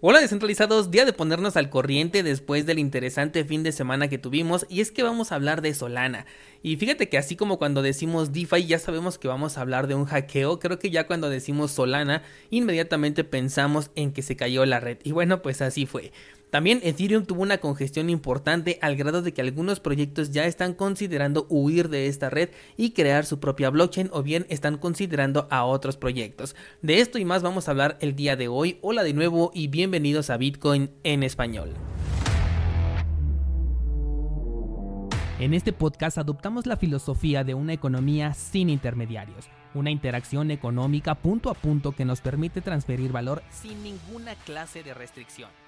Hola descentralizados, día de ponernos al corriente después del interesante fin de semana que tuvimos y es que vamos a hablar de Solana. Y fíjate que así como cuando decimos DeFi ya sabemos que vamos a hablar de un hackeo, creo que ya cuando decimos Solana inmediatamente pensamos en que se cayó la red. Y bueno, pues así fue. También Ethereum tuvo una congestión importante al grado de que algunos proyectos ya están considerando huir de esta red y crear su propia blockchain o bien están considerando a otros proyectos. De esto y más vamos a hablar el día de hoy. Hola de nuevo y bienvenidos a Bitcoin en español. En este podcast adoptamos la filosofía de una economía sin intermediarios, una interacción económica punto a punto que nos permite transferir valor sin ninguna clase de restricción.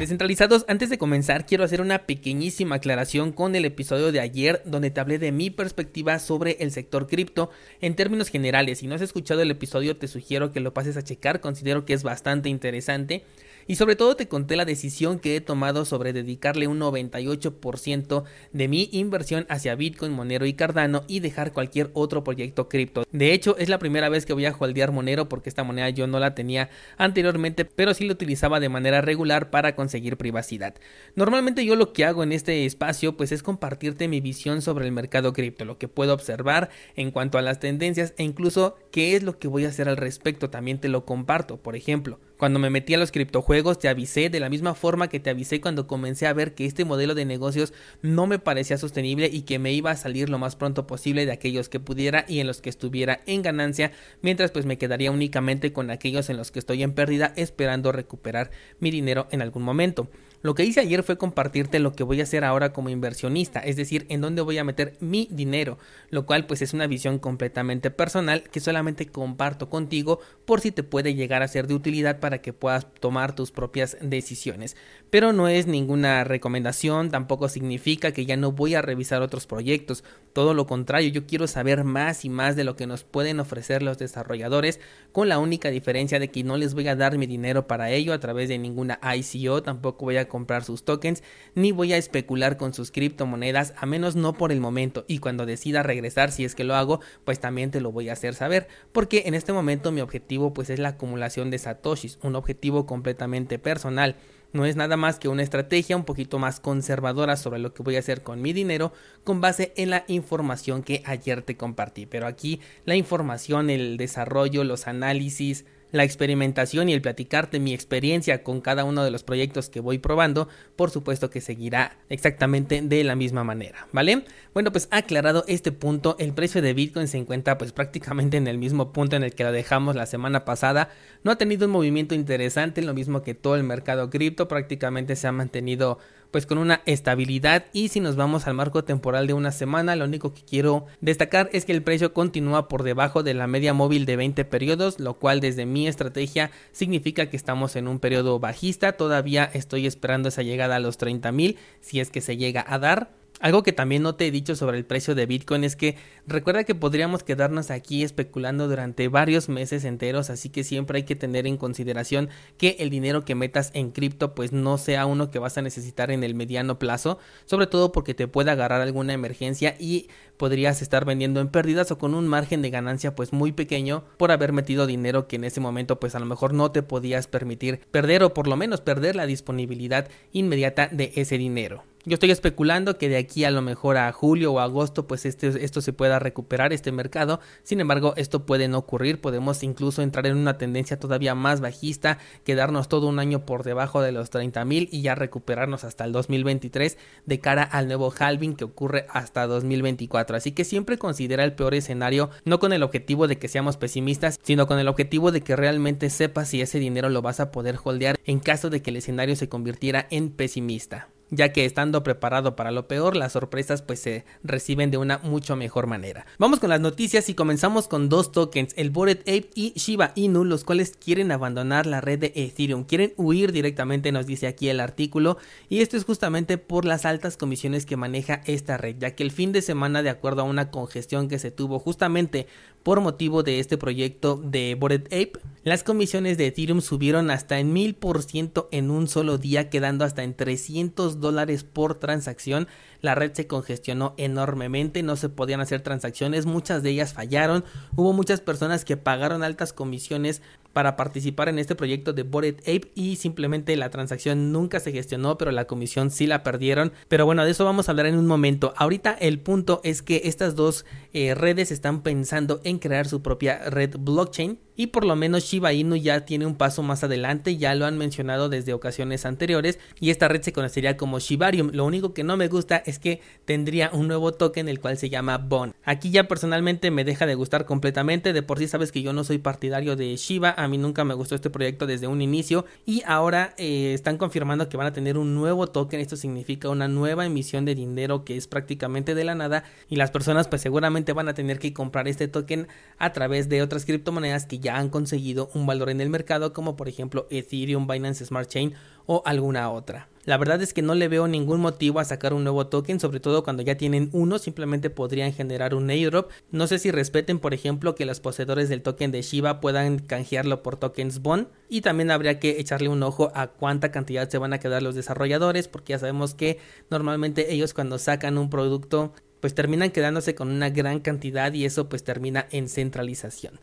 Descentralizados, antes de comenzar quiero hacer una pequeñísima aclaración con el episodio de ayer donde te hablé de mi perspectiva sobre el sector cripto en términos generales. Si no has escuchado el episodio te sugiero que lo pases a checar, considero que es bastante interesante. Y sobre todo te conté la decisión que he tomado sobre dedicarle un 98% de mi inversión hacia Bitcoin, Monero y Cardano y dejar cualquier otro proyecto cripto. De hecho, es la primera vez que voy a holdear Monero porque esta moneda yo no la tenía anteriormente, pero sí la utilizaba de manera regular para conseguir privacidad. Normalmente yo lo que hago en este espacio pues es compartirte mi visión sobre el mercado cripto, lo que puedo observar en cuanto a las tendencias e incluso qué es lo que voy a hacer al respecto, también te lo comparto. Por ejemplo, cuando me metí a los criptojuegos te avisé de la misma forma que te avisé cuando comencé a ver que este modelo de negocios no me parecía sostenible y que me iba a salir lo más pronto posible de aquellos que pudiera y en los que estuviera en ganancia, mientras pues me quedaría únicamente con aquellos en los que estoy en pérdida esperando recuperar mi dinero en algún momento. Lo que hice ayer fue compartirte lo que voy a hacer ahora como inversionista, es decir, en dónde voy a meter mi dinero, lo cual pues es una visión completamente personal que solamente comparto contigo por si te puede llegar a ser de utilidad para que puedas tomar tus propias decisiones. Pero no es ninguna recomendación, tampoco significa que ya no voy a revisar otros proyectos, todo lo contrario, yo quiero saber más y más de lo que nos pueden ofrecer los desarrolladores, con la única diferencia de que no les voy a dar mi dinero para ello a través de ninguna ICO, tampoco voy a comprar sus tokens, ni voy a especular con sus criptomonedas, a menos no por el momento. Y cuando decida regresar, si es que lo hago, pues también te lo voy a hacer saber. Porque en este momento mi objetivo pues es la acumulación de satoshis, un objetivo completamente personal. No es nada más que una estrategia un poquito más conservadora sobre lo que voy a hacer con mi dinero con base en la información que ayer te compartí. Pero aquí la información, el desarrollo, los análisis, la experimentación y el platicarte mi experiencia con cada uno de los proyectos que voy probando, por supuesto que seguirá exactamente de la misma manera, ¿vale? Bueno, pues aclarado este punto, el precio de Bitcoin se encuentra pues prácticamente en el mismo punto en el que lo dejamos la semana pasada, no ha tenido un movimiento interesante, lo mismo que todo el mercado cripto, prácticamente se ha mantenido pues con una estabilidad. Y si nos vamos al marco temporal de una semana lo único que quiero destacar es que el precio continúa por debajo de la media móvil de 20 periodos lo cual desde mi estrategia significa que estamos en un periodo bajista. Todavía estoy esperando esa llegada a los 30 mil si es que se llega a dar algo que también no te he dicho sobre el precio de Bitcoin es que recuerda que podríamos quedarnos aquí especulando durante varios meses enteros, así que siempre hay que tener en consideración que el dinero que metas en cripto pues no sea uno que vas a necesitar en el mediano plazo, sobre todo porque te puede agarrar alguna emergencia y podrías estar vendiendo en pérdidas o con un margen de ganancia pues muy pequeño por haber metido dinero que en ese momento pues a lo mejor no te podías permitir perder o por lo menos perder la disponibilidad inmediata de ese dinero. Yo estoy especulando que de aquí a lo mejor a julio o agosto pues este, esto se pueda recuperar este mercado. Sin embargo, esto puede no ocurrir. Podemos incluso entrar en una tendencia todavía más bajista, quedarnos todo un año por debajo de los 30 mil y ya recuperarnos hasta el 2023 de cara al nuevo halving que ocurre hasta 2024. Así que siempre considera el peor escenario, no con el objetivo de que seamos pesimistas, sino con el objetivo de que realmente sepas si ese dinero lo vas a poder holdear en caso de que el escenario se convirtiera en pesimista. Ya que estando preparado para lo peor, las sorpresas pues se reciben de una mucho mejor manera. Vamos con las noticias y comenzamos con dos tokens, el Bored Ape y Shiba Inu, los cuales quieren abandonar la red de Ethereum, quieren huir directamente, nos dice aquí el artículo, y esto es justamente por las altas comisiones que maneja esta red, ya que el fin de semana, de acuerdo a una congestión que se tuvo justamente por motivo de este proyecto de Bored Ape, las comisiones de Ethereum subieron hasta en 1000% en un solo día, quedando hasta en 300 dólares por transacción. La red se congestionó enormemente, no se podían hacer transacciones, muchas de ellas fallaron. Hubo muchas personas que pagaron altas comisiones para participar en este proyecto de Bored Ape y simplemente la transacción nunca se gestionó, pero la comisión sí la perdieron. Pero bueno, de eso vamos a hablar en un momento. Ahorita el punto es que estas dos eh, redes están pensando en crear su propia red blockchain y por lo menos Shiba Inu ya tiene un paso más adelante, ya lo han mencionado desde ocasiones anteriores y esta red se conocería como Shibarium. Lo único que no me gusta es que tendría un nuevo token el cual se llama Bon. Aquí ya personalmente me deja de gustar completamente, de por sí sabes que yo no soy partidario de Shiba, a mí nunca me gustó este proyecto desde un inicio y ahora eh, están confirmando que van a tener un nuevo token, esto significa una nueva emisión de dinero que es prácticamente de la nada y las personas pues seguramente van a tener que comprar este token a través de otras criptomonedas que ya han conseguido un valor en el mercado como por ejemplo Ethereum, Binance Smart Chain o alguna otra. La verdad es que no le veo ningún motivo a sacar un nuevo token, sobre todo cuando ya tienen uno, simplemente podrían generar un airdrop. No sé si respeten, por ejemplo, que los poseedores del token de Shiba puedan canjearlo por tokens Bond. Y también habría que echarle un ojo a cuánta cantidad se van a quedar los desarrolladores, porque ya sabemos que normalmente ellos cuando sacan un producto, pues terminan quedándose con una gran cantidad y eso pues termina en centralización.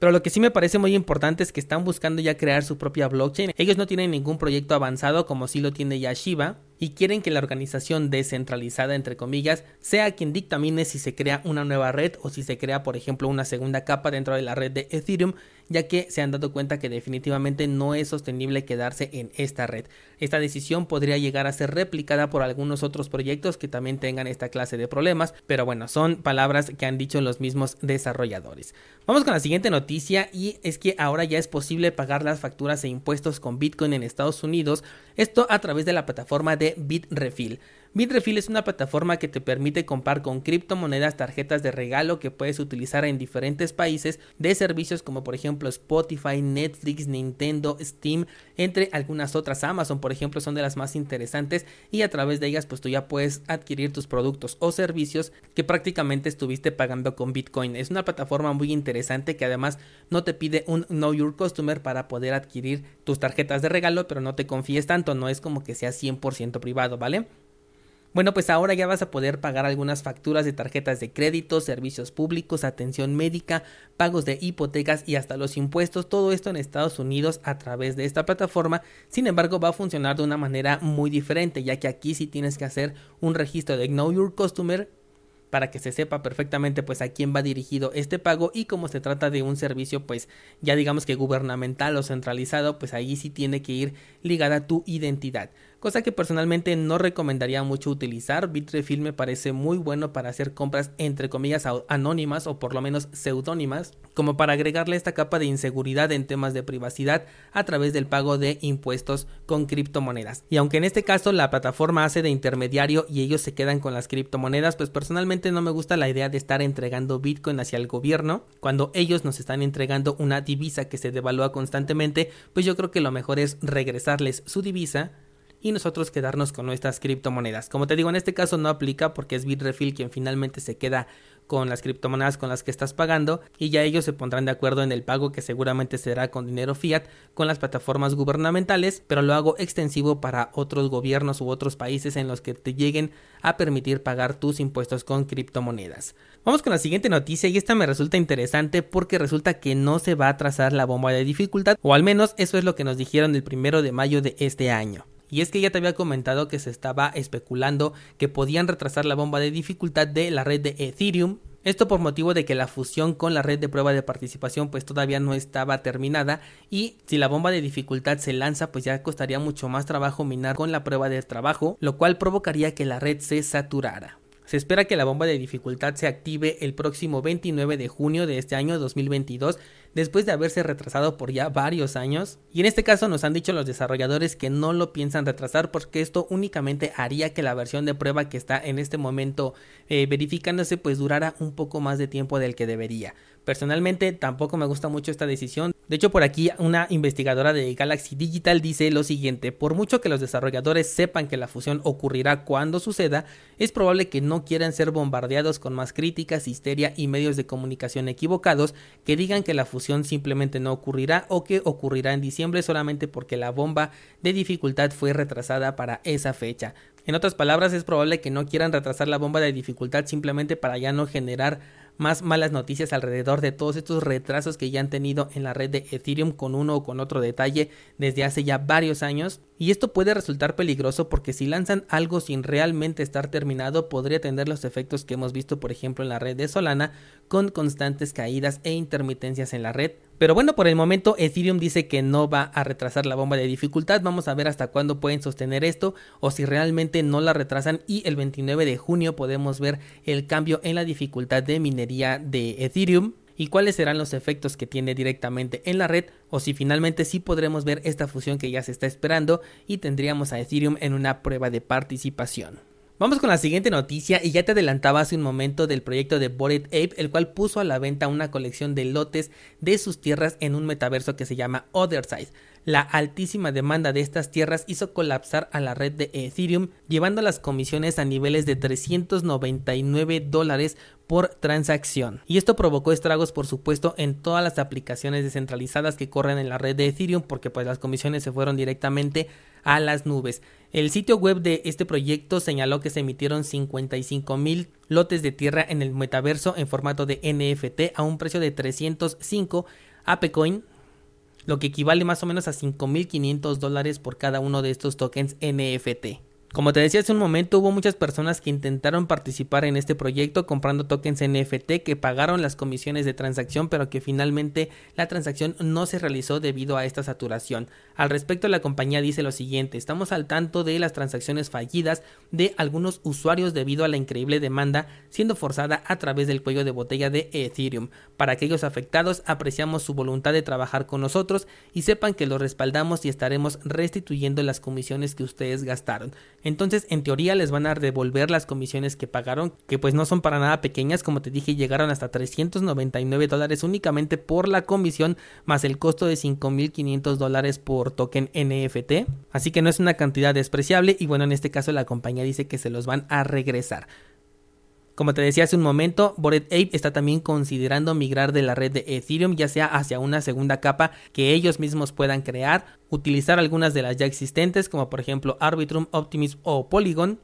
Pero lo que sí me parece muy importante es que están buscando ya crear su propia blockchain. Ellos no tienen ningún proyecto avanzado como sí lo tiene ya Shiba y quieren que la organización descentralizada, entre comillas, sea quien dictamine si se crea una nueva red o si se crea, por ejemplo, una segunda capa dentro de la red de Ethereum, ya que se han dado cuenta que definitivamente no es sostenible quedarse en esta red. Esta decisión podría llegar a ser replicada por algunos otros proyectos que también tengan esta clase de problemas, pero bueno, son palabras que han dicho los mismos desarrolladores. Vamos con la siguiente noticia y es que ahora ya es posible pagar las facturas e impuestos con Bitcoin en Estados Unidos, esto a través de la plataforma de Bitrefill. Bitrefill es una plataforma que te permite comprar con criptomonedas tarjetas de regalo que puedes utilizar en diferentes países de servicios como por ejemplo Spotify, Netflix, Nintendo, Steam, entre algunas otras. Amazon, por ejemplo, son de las más interesantes y a través de ellas pues tú ya puedes adquirir tus productos o servicios que prácticamente estuviste pagando con Bitcoin. Es una plataforma muy interesante que además no te pide un Know Your Customer para poder adquirir tus tarjetas de regalo, pero no te confíes tanto, no es como que sea 100% privado, ¿vale? Bueno, pues ahora ya vas a poder pagar algunas facturas de tarjetas de crédito, servicios públicos, atención médica, pagos de hipotecas y hasta los impuestos, todo esto en Estados Unidos a través de esta plataforma. Sin embargo, va a funcionar de una manera muy diferente, ya que aquí sí tienes que hacer un registro de Know Your Customer para que se sepa perfectamente pues a quién va dirigido este pago. Y como se trata de un servicio pues ya digamos que gubernamental o centralizado pues ahí sí tiene que ir ligada tu identidad cosa que personalmente no recomendaría mucho utilizar. Bitrefill me parece muy bueno para hacer compras entre comillas anónimas o por lo menos seudónimas, como para agregarle esta capa de inseguridad en temas de privacidad a través del pago de impuestos con criptomonedas. Y aunque en este caso la plataforma hace de intermediario y ellos se quedan con las criptomonedas, pues personalmente no me gusta la idea de estar entregando Bitcoin hacia el gobierno cuando ellos nos están entregando una divisa que se devalúa constantemente, pues yo creo que lo mejor es regresarles su divisa y nosotros quedarnos con nuestras criptomonedas. Como te digo, en este caso no aplica porque es Bitrefill quien finalmente se queda con las criptomonedas con las que estás pagando y ya ellos se pondrán de acuerdo en el pago que seguramente será con dinero fiat con las plataformas gubernamentales, pero lo hago extensivo para otros gobiernos u otros países en los que te lleguen a permitir pagar tus impuestos con criptomonedas. Vamos con la siguiente noticia y esta me resulta interesante porque resulta que no se va a trazar la bomba de dificultad o al menos eso es lo que nos dijeron el primero de mayo de este año. Y es que ya te había comentado que se estaba especulando que podían retrasar la bomba de dificultad de la red de Ethereum. Esto por motivo de que la fusión con la red de prueba de participación pues todavía no estaba terminada y si la bomba de dificultad se lanza pues ya costaría mucho más trabajo minar con la prueba de trabajo, lo cual provocaría que la red se saturara. Se espera que la bomba de dificultad se active el próximo 29 de junio de este año 2022 después de haberse retrasado por ya varios años. Y en este caso nos han dicho los desarrolladores que no lo piensan retrasar porque esto únicamente haría que la versión de prueba que está en este momento eh, verificándose pues durara un poco más de tiempo del que debería. Personalmente tampoco me gusta mucho esta decisión. De hecho, por aquí una investigadora de Galaxy Digital dice lo siguiente, por mucho que los desarrolladores sepan que la fusión ocurrirá cuando suceda, es probable que no quieran ser bombardeados con más críticas, histeria y medios de comunicación equivocados que digan que la fusión simplemente no ocurrirá o que ocurrirá en diciembre solamente porque la bomba de dificultad fue retrasada para esa fecha. En otras palabras, es probable que no quieran retrasar la bomba de dificultad simplemente para ya no generar más malas noticias alrededor de todos estos retrasos que ya han tenido en la red de Ethereum con uno o con otro detalle desde hace ya varios años. Y esto puede resultar peligroso porque si lanzan algo sin realmente estar terminado podría tener los efectos que hemos visto por ejemplo en la red de Solana con constantes caídas e intermitencias en la red. Pero bueno, por el momento Ethereum dice que no va a retrasar la bomba de dificultad. Vamos a ver hasta cuándo pueden sostener esto o si realmente no la retrasan y el 29 de junio podemos ver el cambio en la dificultad de minería de Ethereum y cuáles serán los efectos que tiene directamente en la red o si finalmente sí podremos ver esta fusión que ya se está esperando y tendríamos a Ethereum en una prueba de participación. Vamos con la siguiente noticia y ya te adelantaba hace un momento del proyecto de Bored Ape, el cual puso a la venta una colección de lotes de sus tierras en un metaverso que se llama Otherside. La altísima demanda de estas tierras hizo colapsar a la red de Ethereum, llevando las comisiones a niveles de 399 dólares por transacción. Y esto provocó estragos, por supuesto, en todas las aplicaciones descentralizadas que corren en la red de Ethereum, porque pues las comisiones se fueron directamente a las nubes. El sitio web de este proyecto señaló que se emitieron 55 mil lotes de tierra en el metaverso en formato de NFT a un precio de 305 ApeCoin, lo que equivale más o menos a 5.500 dólares por cada uno de estos tokens NFT. Como te decía hace un momento, hubo muchas personas que intentaron participar en este proyecto comprando tokens NFT que pagaron las comisiones de transacción, pero que finalmente la transacción no se realizó debido a esta saturación. Al respecto, la compañía dice lo siguiente: Estamos al tanto de las transacciones fallidas de algunos usuarios debido a la increíble demanda siendo forzada a través del cuello de botella de Ethereum. Para aquellos afectados, apreciamos su voluntad de trabajar con nosotros y sepan que los respaldamos y estaremos restituyendo las comisiones que ustedes gastaron. Entonces, en teoría les van a devolver las comisiones que pagaron, que pues no son para nada pequeñas, como te dije, llegaron hasta 399 dólares únicamente por la comisión, más el costo de 5.500 dólares por token NFT. Así que no es una cantidad despreciable y bueno, en este caso la compañía dice que se los van a regresar. Como te decía hace un momento, Bored Ape está también considerando migrar de la red de Ethereum ya sea hacia una segunda capa que ellos mismos puedan crear, utilizar algunas de las ya existentes como por ejemplo Arbitrum, Optimism o Polygon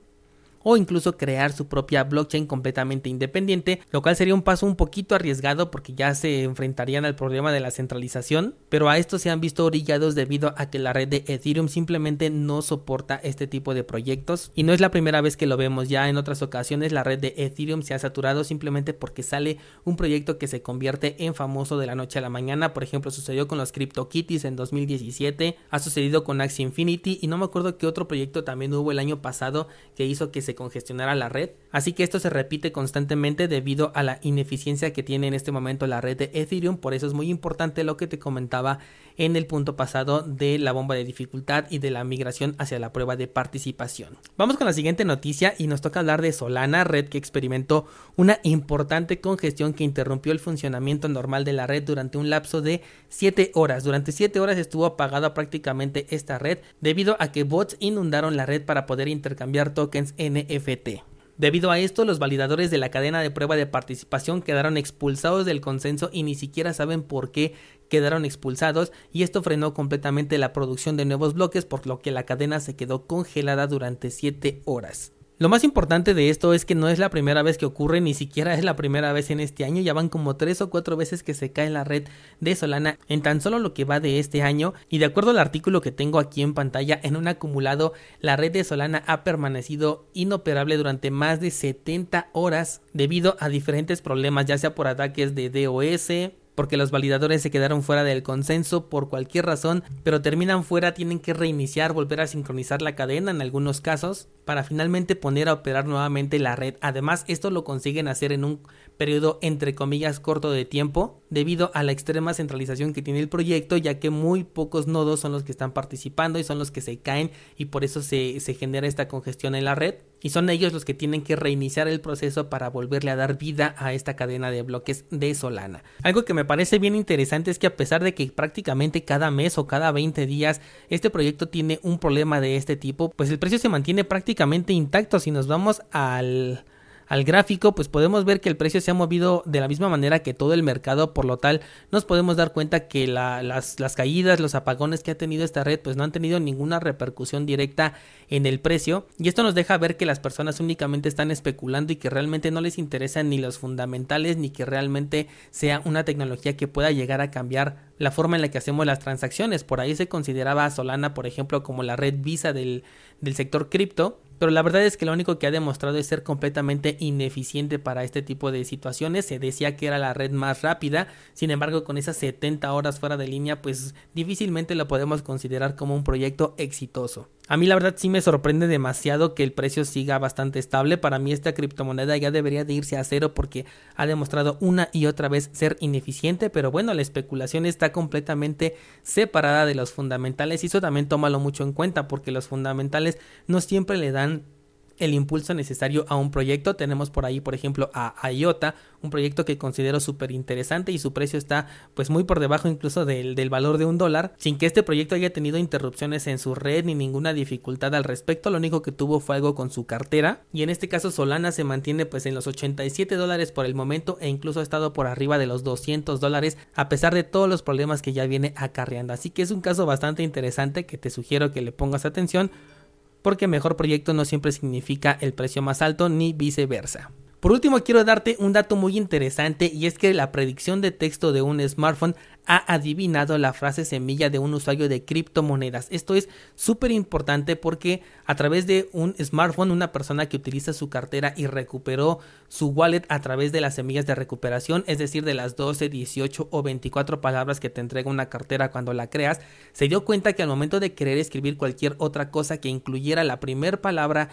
o incluso crear su propia blockchain completamente independiente, lo cual sería un paso un poquito arriesgado porque ya se enfrentarían al problema de la centralización, pero a esto se han visto orillados debido a que la red de Ethereum simplemente no soporta este tipo de proyectos. Y no es la primera vez que lo vemos, ya en otras ocasiones la red de Ethereum se ha saturado simplemente porque sale un proyecto que se convierte en famoso de la noche a la mañana, por ejemplo sucedió con los CryptoKitties en 2017, ha sucedido con Axie Infinity y no me acuerdo qué otro proyecto también hubo el año pasado que hizo que se congestionar a la red. Así que esto se repite constantemente debido a la ineficiencia que tiene en este momento la red de Ethereum. Por eso es muy importante lo que te comentaba en el punto pasado de la bomba de dificultad y de la migración hacia la prueba de participación. Vamos con la siguiente noticia y nos toca hablar de Solana, red que experimentó una importante congestión que interrumpió el funcionamiento normal de la red durante un lapso de 7 horas. Durante 7 horas estuvo apagada prácticamente esta red debido a que bots inundaron la red para poder intercambiar tokens NFT. Debido a esto, los validadores de la cadena de prueba de participación quedaron expulsados del consenso y ni siquiera saben por qué quedaron expulsados y esto frenó completamente la producción de nuevos bloques por lo que la cadena se quedó congelada durante 7 horas. Lo más importante de esto es que no es la primera vez que ocurre, ni siquiera es la primera vez en este año, ya van como tres o cuatro veces que se cae la red de Solana en tan solo lo que va de este año. Y de acuerdo al artículo que tengo aquí en pantalla, en un acumulado la red de Solana ha permanecido inoperable durante más de 70 horas debido a diferentes problemas, ya sea por ataques de DOS, porque los validadores se quedaron fuera del consenso por cualquier razón, pero terminan fuera, tienen que reiniciar, volver a sincronizar la cadena en algunos casos para finalmente poner a operar nuevamente la red. Además, esto lo consiguen hacer en un periodo entre comillas corto de tiempo debido a la extrema centralización que tiene el proyecto ya que muy pocos nodos son los que están participando y son los que se caen y por eso se, se genera esta congestión en la red y son ellos los que tienen que reiniciar el proceso para volverle a dar vida a esta cadena de bloques de Solana. Algo que me parece bien interesante es que a pesar de que prácticamente cada mes o cada 20 días este proyecto tiene un problema de este tipo, pues el precio se mantiene prácticamente intacto si nos vamos al al gráfico, pues podemos ver que el precio se ha movido de la misma manera que todo el mercado, por lo tal nos podemos dar cuenta que las, caídas, los apagones que ha tenido esta red, pues no han tenido ninguna repercusión directa en el precio y esto nos deja ver que las personas únicamente están especulando y que realmente no les interesan ni los fundamentales ni que realmente sea una tecnología que pueda llegar a cambiar la forma en la que hacemos las transacciones. Por ahí se consideraba a Solana, por ejemplo, como la red Visa del, del sector cripto pero la verdad es que lo único que ha demostrado es ser completamente ineficiente para este tipo de situaciones. Se decía que era la red más rápida, sin embargo con esas 70 horas fuera de línea pues difícilmente lo podemos considerar como un proyecto exitoso. A mí la verdad sí me sorprende demasiado que el precio siga bastante estable. Para mí esta criptomoneda ya debería de irse a cero porque ha demostrado una y otra vez ser ineficiente. Pero bueno, la especulación está completamente separada de los fundamentales y eso también tómalo mucho en cuenta porque los fundamentales no siempre le dan el impulso necesario a un proyecto. Tenemos por ahí, por ejemplo, a IOTA, un proyecto que considero súper interesante y su precio está pues muy por debajo incluso del, del, valor de un dólar, sin que este proyecto haya tenido interrupciones en su red ni ninguna dificultad al respecto. Lo único que tuvo fue algo con su cartera y en este caso Solana se mantiene pues en los 87 dólares por el momento e incluso ha estado por arriba de los 200 dólares a pesar de todos los problemas que ya viene acarreando. Así que es un caso bastante interesante que te sugiero que le pongas atención porque mejor proyecto no siempre significa el precio más alto ni viceversa. Por último, quiero darte un dato muy interesante y es que la predicción de texto de un smartphone ha adivinado la frase semilla de un usuario de criptomonedas. Esto es súper importante porque a través de un smartphone, una persona que utiliza su cartera y recuperó su wallet a través de las semillas de recuperación, es decir, de las 12, 18 o 24 palabras que te entrega una cartera cuando la creas, se dio cuenta que al momento de querer escribir cualquier otra cosa que incluyera la primera palabra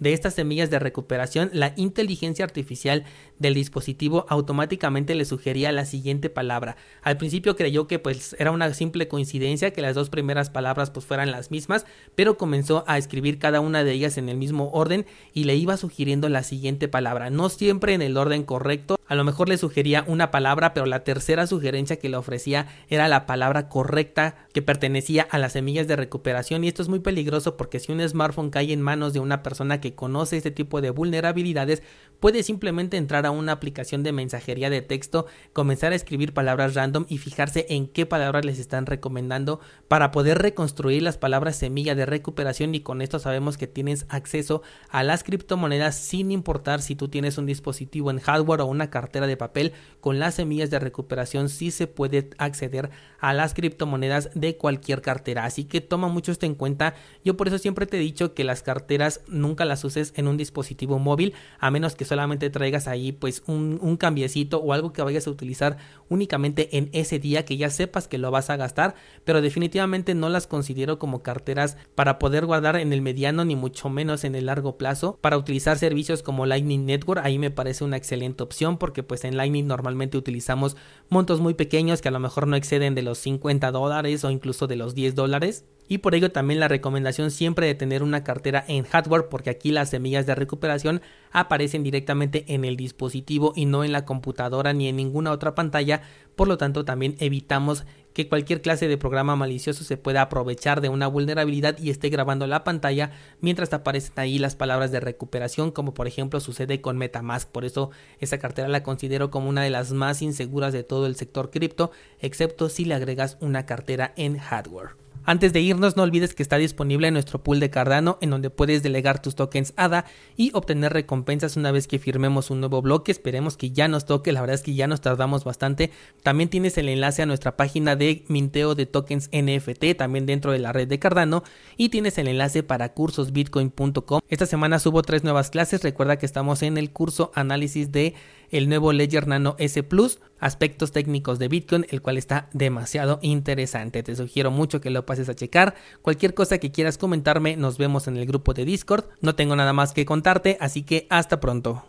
de estas semillas de recuperación, la inteligencia artificial del dispositivo automáticamente le sugería la siguiente palabra. Al principio creyó que pues era una simple coincidencia que las dos primeras palabras pues fueran las mismas, pero comenzó a escribir cada una de ellas en el mismo orden y le iba sugiriendo la siguiente palabra, no siempre en el orden correcto, a lo mejor le sugería una palabra, pero la tercera sugerencia que le ofrecía era la palabra correcta que pertenecía a las semillas de recuperación. Y esto es muy peligroso porque si un smartphone cae en manos de una persona que conoce este tipo de vulnerabilidades, puede simplemente entrar a una aplicación de mensajería de texto, comenzar a escribir palabras random y fijarse en qué palabras les están recomendando para poder reconstruir las palabras semilla de recuperación. Y con esto sabemos que tienes acceso a las criptomonedas sin importar si tú tienes un dispositivo en hardware o una de papel con las semillas de recuperación sí se puede acceder a las criptomonedas de cualquier cartera. Así que toma mucho esto en cuenta. Yo por eso siempre te he dicho que las carteras nunca las uses en un dispositivo móvil a menos que solamente traigas ahí pues un, un cambiecito o algo que vayas a utilizar únicamente en ese día que ya sepas que lo vas a gastar pero definitivamente no las considero como carteras para poder guardar en el mediano ni mucho menos en el largo plazo. Para utilizar servicios como Lightning Network ahí me parece una excelente opción porque pues en Lightning normalmente utilizamos montos muy pequeños que a lo mejor no exceden de los 50 dólares o incluso de los 10 dólares y por ello también la recomendación siempre de tener una cartera en hardware porque aquí las semillas de recuperación aparecen directamente en el dispositivo y no en la computadora ni en ninguna otra pantalla, por lo tanto también evitamos que cualquier clase de programa malicioso se pueda aprovechar de una vulnerabilidad y esté grabando la pantalla mientras aparecen ahí las palabras de recuperación como por ejemplo sucede con Metamask. Por eso esa cartera la considero como una de las más inseguras de todo el sector cripto excepto si le agregas una cartera en hardware antes de irnos, no olvides que está disponible nuestro pool de Cardano, en donde puedes delegar tus tokens ADA y obtener recompensas una vez que firmemos un nuevo bloque. Esperemos que ya nos toque, la verdad es que ya nos tardamos bastante. También tienes el enlace a nuestra página de minteo de tokens NFT, también dentro de la red de Cardano, y tienes el enlace para cursosbitcoin.com. Esta semana subo tres nuevas clases. Recuerda que estamos en el curso análisis de el nuevo Ledger Nano S Plus, aspectos técnicos de Bitcoin, el cual está demasiado interesante. Te sugiero mucho que lo pases a checar. Cualquier cosa que quieras comentarme, nos vemos en el grupo de Discord. No tengo nada más que contarte, así que hasta pronto.